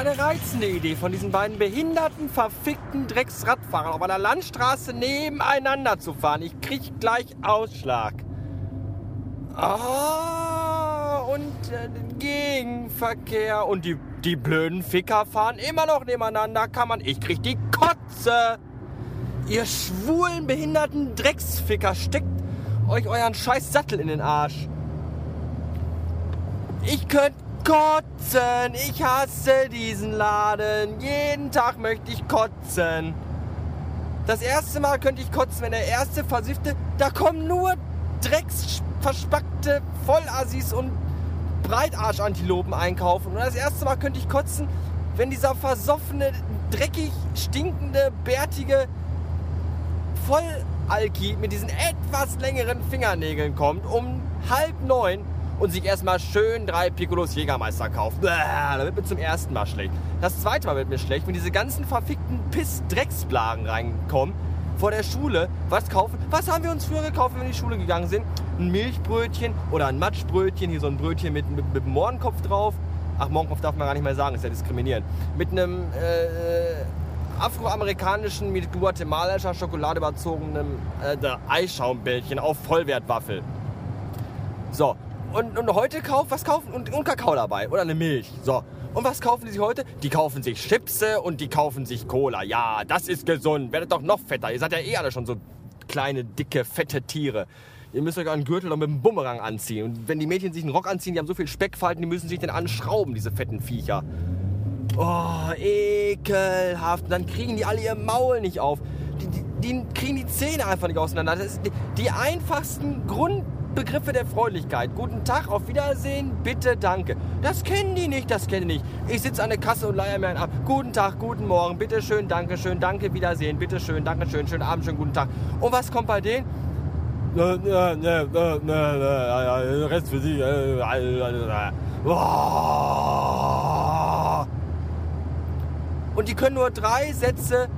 eine reizende Idee von diesen beiden behinderten, verfickten Drecksradfahrern auf einer Landstraße nebeneinander zu fahren. Ich krieg gleich Ausschlag. Ah, und äh, Gegenverkehr. Und die, die blöden Ficker fahren immer noch nebeneinander. Kann man. Ich krieg die Kotze. Ihr schwulen, behinderten Drecksficker, steckt euch euren scheiß Sattel in den Arsch. Ich könnte kotzen. Ich hasse diesen Laden. Jeden Tag möchte ich kotzen. Das erste Mal könnte ich kotzen, wenn der erste versiffte, da kommen nur drecksverspackte Vollassis und Breitarschantilopen einkaufen. Und das erste Mal könnte ich kotzen, wenn dieser versoffene, dreckig stinkende, bärtige Vollalki mit diesen etwas längeren Fingernägeln kommt, um halb neun und sich erstmal schön drei Piccolos Jägermeister kauft. Da wird mir zum ersten Mal schlecht. Das zweite Mal wird mir schlecht, wenn diese ganzen verfickten Piss-Drecksblagen reinkommen vor der Schule. Was kaufen? Was haben wir uns früher gekauft, wenn wir in die Schule gegangen sind? Ein Milchbrötchen oder ein Matschbrötchen, hier so ein Brötchen mit, mit, mit Mohrenkopf drauf. Ach, Mohrenkopf darf man gar nicht mehr sagen, ist ja diskriminierend. Mit einem äh, afroamerikanischen, mit guatemalischer Schokolade überzogenen äh, Eischaumbällchen auf Vollwertwaffel. So, und, und heute kaufen, was kaufen? Und, und Kakao dabei oder eine Milch. So. Und was kaufen die sich heute? Die kaufen sich Chipse und die kaufen sich Cola. Ja, das ist gesund. Werdet doch noch fetter. Ihr seid ja eh alle schon so kleine, dicke, fette Tiere. Ihr müsst euch einen Gürtel noch mit einem Bumerang anziehen. Und wenn die Mädchen sich einen Rock anziehen, die haben so viel Speckfalten, die müssen sich den anschrauben, diese fetten Viecher. Oh, ekelhaft. Und dann kriegen die alle ihr Maul nicht auf. Die, die, die kriegen die Zähne einfach nicht auseinander. Das ist die, die einfachsten Grund Begriffe der Freundlichkeit. Guten Tag, auf Wiedersehen, bitte, danke. Das kennen die nicht, das kennen die nicht. Ich sitze an der Kasse und leihe mir einen ab. Guten Tag, guten Morgen, bitte schön, danke schön, danke, Wiedersehen, bitte schön, danke schön, schönen Abend, schönen guten Tag. Und was kommt bei denen? Ne, ne, ne, Rest für Sie. Und die können nur drei Sätze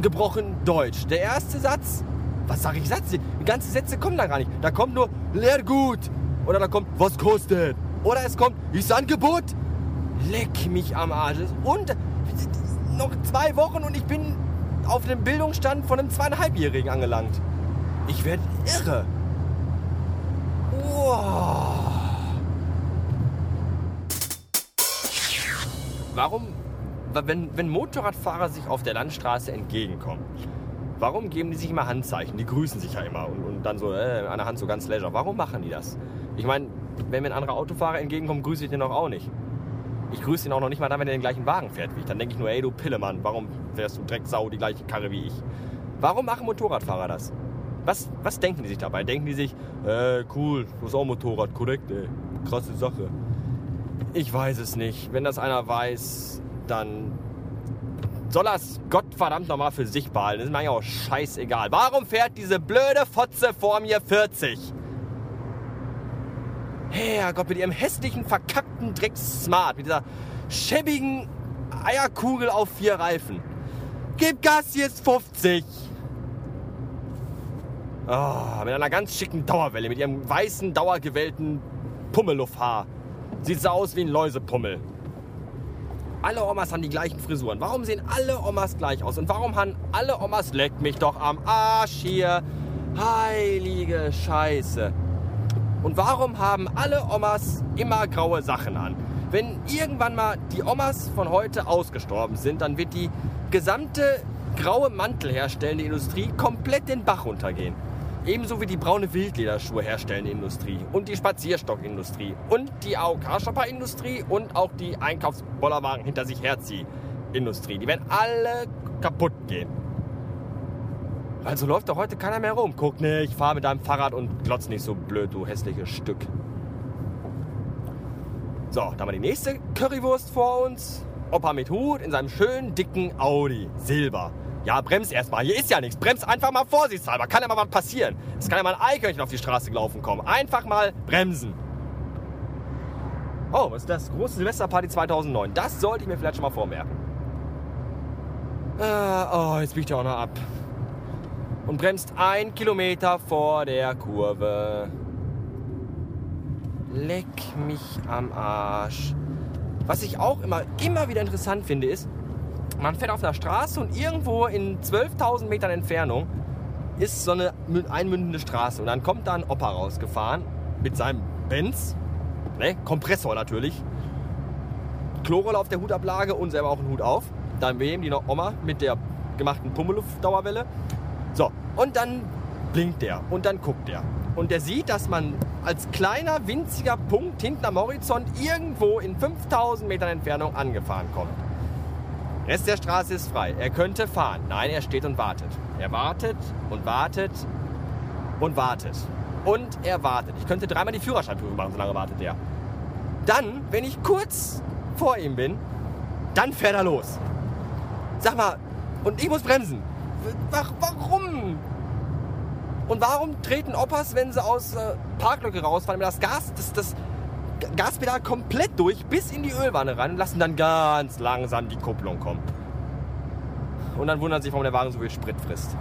gebrochen Deutsch. Der erste Satz, was sage ich Satz? Die ganzen Sätze kommen da gar nicht. Da kommt nur leer gut. Oder da kommt, was kostet? Oder es kommt, ist Angebot? Leck mich am Arsch. Und noch zwei Wochen und ich bin auf dem Bildungsstand von einem zweieinhalbjährigen angelangt. Ich werde irre. Wow. Warum, wenn, wenn Motorradfahrer sich auf der Landstraße entgegenkommen, Warum geben die sich immer Handzeichen? Die grüßen sich ja immer und, und dann so äh, an der Hand so ganz leisure. Warum machen die das? Ich meine, wenn mir ein anderer Autofahrer entgegenkommt, grüße ich den doch auch nicht. Ich grüße ihn auch noch nicht mal dann, wenn er den gleichen Wagen fährt wie ich. Dann denke ich nur, ey du Pillemann, warum fährst du Drecksau die gleiche Karre wie ich? Warum machen Motorradfahrer das? Was, was denken die sich dabei? Denken die sich, äh, cool, du hast auch Motorrad, korrekt, ey. Krasse Sache. Ich weiß es nicht. Wenn das einer weiß, dann soll das Gottverdammt nochmal für sich behalten. Das ist mir eigentlich auch scheißegal. Warum fährt diese blöde Fotze vor mir 40? Herrgott, mit ihrem hässlichen, verkackten Drecks-Smart, mit dieser schäbigen Eierkugel auf vier Reifen. Gib Gas, jetzt 50. Oh, mit einer ganz schicken Dauerwelle, mit ihrem weißen, dauergewellten Pummeluffhaar. Sieht so aus wie ein Läusepummel. Alle Omas haben die gleichen Frisuren. Warum sehen alle Omas gleich aus? Und warum haben alle Omas, leckt mich doch am Arsch hier, heilige Scheiße. Und warum haben alle Omas immer graue Sachen an? Wenn irgendwann mal die Omas von heute ausgestorben sind, dann wird die gesamte graue Mantel herstellende Industrie komplett den Bach runtergehen. Ebenso wie die braune Wildlederschuhe herstellende Industrie und die Spazierstockindustrie und die AOK-Shopper-Industrie und auch die Einkaufsbollerwagen hinter sich herzieh-Industrie. Die werden alle kaputt gehen. Also läuft doch heute keiner mehr rum. Guck nicht, fahr mit deinem Fahrrad und glotz nicht so blöd, du hässliches Stück. So, da haben wir die nächste Currywurst vor uns. Opa mit Hut in seinem schönen dicken Audi. Silber. Ja, brems erstmal. Hier ist ja nichts. Brems einfach mal vorsichtshalber. Kann ja mal was passieren. Es kann ja mal ein Eichhörnchen auf die Straße gelaufen kommen. Einfach mal bremsen. Oh, was ist das? Große Silvesterparty 2009. Das sollte ich mir vielleicht schon mal vormerken. Ah, oh, jetzt biegt er auch noch ab. Und bremst ein Kilometer vor der Kurve. Leck mich am Arsch. Was ich auch immer, immer wieder interessant finde, ist, man fährt auf der Straße und irgendwo in 12.000 Metern Entfernung ist so eine einmündende Straße. Und dann kommt da ein Opa rausgefahren mit seinem Benz, ne, Kompressor natürlich, Chlorrolle auf der Hutablage und selber auch einen Hut auf. Dann wem die Oma mit der gemachten Pummeluft-Dauerwelle. So, und dann blinkt der und dann guckt der. Und der sieht, dass man als kleiner, winziger Punkt hinten am Horizont irgendwo in 5000 Metern Entfernung angefahren kommt. Rest der Straße ist frei. Er könnte fahren. Nein, er steht und wartet. Er wartet und wartet und wartet. Und er wartet. Ich könnte dreimal die Führerscheinprüfung machen, solange wartet er. Dann, wenn ich kurz vor ihm bin, dann fährt er los. Sag mal, und ich muss bremsen. Warum? Und warum treten Opas, wenn sie aus äh, Parklücke rausfahren, das Gas, das, das Gaspedal komplett durch bis in die Ölwanne rein und lassen dann ganz langsam die Kupplung kommen? Und dann wundern sich, warum der Wagen so viel Sprit frisst.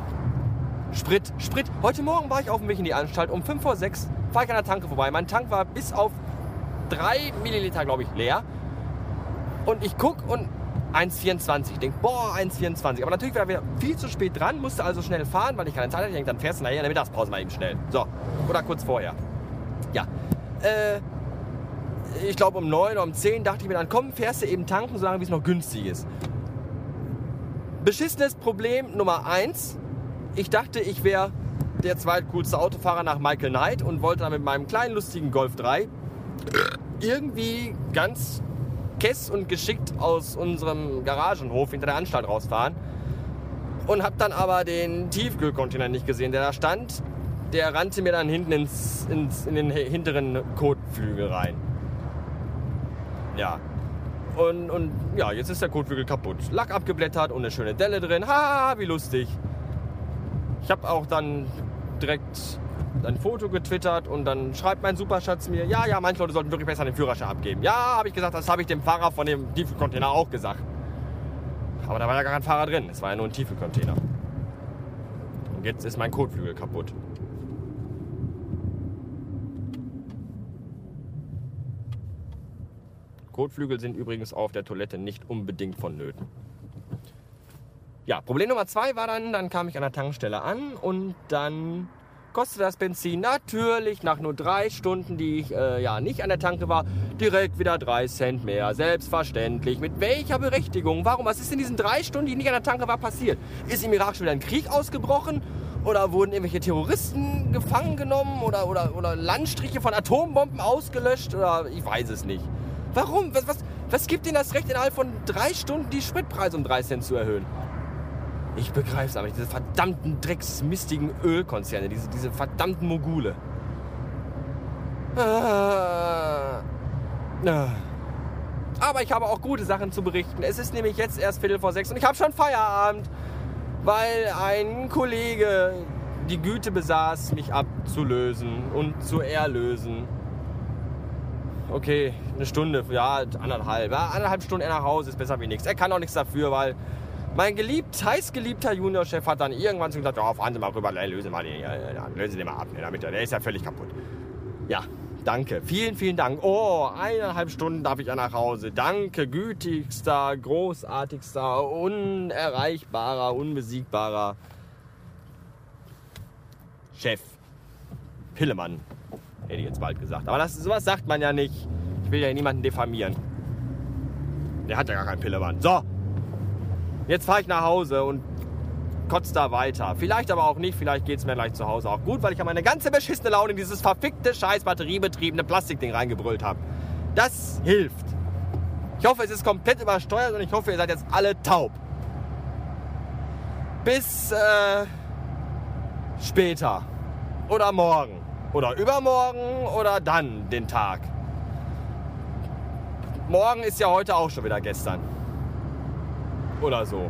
Sprit, Sprit. Heute Morgen war ich auf dem Weg in die Anstalt. Um 5 vor 6 fahre ich an der Tanke vorbei. Mein Tank war bis auf 3 Milliliter, glaube ich, leer. Und ich gucke und 1,24. Ich denke, boah, 1,24. Aber natürlich war er viel zu spät dran, musste also schnell fahren, weil ich keine Zeit hatte. Ich denke, dann fährst du nachher in der Mittagspause mal eben schnell. So, oder kurz vorher. Ja. Äh, ich glaube um 9 oder um 10 dachte ich mir dann, komm, fährst du eben tanken, solange wie es noch günstig ist. Beschissenes Problem Nummer 1. Ich dachte, ich wäre der zweitcoolste Autofahrer nach Michael Knight und wollte dann mit meinem kleinen lustigen Golf 3 irgendwie ganz kess und geschickt aus unserem Garagenhof hinter der Anstalt rausfahren. Und habe dann aber den Tiefkühlcontainer nicht gesehen, der da stand. Der rannte mir dann hinten ins, ins, in den hinteren Kotflügel rein. Ja. Und, und ja, jetzt ist der Kotflügel kaputt. Lack abgeblättert und eine schöne Delle drin. Ha, wie lustig. Ich habe auch dann direkt ein Foto getwittert und dann schreibt mein Superschatz mir, ja, ja, manche Leute sollten wirklich besser den Führerschein abgeben. Ja, habe ich gesagt, das habe ich dem Fahrer von dem Tiefencontainer auch gesagt. Aber da war ja gar kein Fahrer drin, es war ja nur ein Tiefencontainer. Und jetzt ist mein Kotflügel kaputt. Kotflügel sind übrigens auf der Toilette nicht unbedingt vonnöten. Ja, Problem Nummer zwei war dann, dann kam ich an der Tankstelle an und dann kostet das Benzin natürlich nach nur drei Stunden, die ich äh, ja nicht an der Tanke war, direkt wieder drei Cent mehr. Selbstverständlich. Mit welcher Berechtigung? Warum? Was ist in diesen drei Stunden, die ich nicht an der Tanke war, passiert? Ist im Irak schon wieder ein Krieg ausgebrochen? Oder wurden irgendwelche Terroristen gefangen genommen? Oder, oder, oder Landstriche von Atombomben ausgelöscht? Oder ich weiß es nicht. Warum? Was, was, was gibt Ihnen das Recht, innerhalb von drei Stunden die Spritpreise um drei Cent zu erhöhen? Ich begreife es aber nicht. Diese verdammten drecksmistigen Ölkonzerne, diese, diese verdammten Mogule. Ah. Ah. Aber ich habe auch gute Sachen zu berichten. Es ist nämlich jetzt erst Viertel vor sechs und ich habe schon Feierabend, weil ein Kollege die Güte besaß, mich abzulösen und zu erlösen. Okay, eine Stunde, ja, anderthalb. Ja, anderthalb Stunden nach Hause ist besser wie nichts. Er kann auch nichts dafür, weil mein geliebt, heißgeliebter Juniorchef hat dann irgendwann so gesagt, oh, fahren Sie mal rüber, lösen, mal den, lösen Sie den mal ab, ne, damit, der ist ja völlig kaputt. Ja, danke, vielen, vielen Dank. Oh, eineinhalb Stunden darf ich ja nach Hause. Danke, gütigster, großartigster, unerreichbarer, unbesiegbarer Chef. Pillemann, hätte ich jetzt bald gesagt. Aber das, sowas sagt man ja nicht. Ich will ja niemanden diffamieren. Der hat ja gar keinen Pillemann. So, Jetzt fahre ich nach Hause und kotze da weiter. Vielleicht aber auch nicht, vielleicht geht es mir gleich zu Hause auch gut, weil ich ja meine ganze beschissene Laune in dieses verfickte, scheiß batteriebetriebene Plastikding reingebrüllt habe. Das hilft. Ich hoffe, es ist komplett übersteuert und ich hoffe, ihr seid jetzt alle taub. Bis äh, später. Oder morgen. Oder übermorgen oder dann den Tag. Morgen ist ja heute auch schon wieder gestern. Oder so.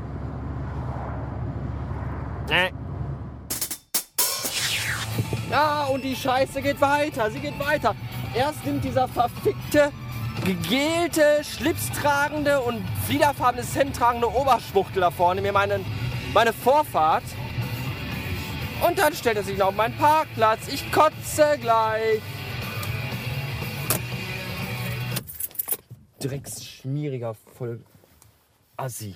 Äh. Ja, und die Scheiße geht weiter. Sie geht weiter. Erst nimmt dieser verfickte, gegelte, schlipstragende und fliederfarbene Hemd tragende Oberschwuchtel da vorne mir meine, meine Vorfahrt. Und dann stellt er sich noch auf meinen Parkplatz. Ich kotze gleich. Drecksschmieriger voll Assi.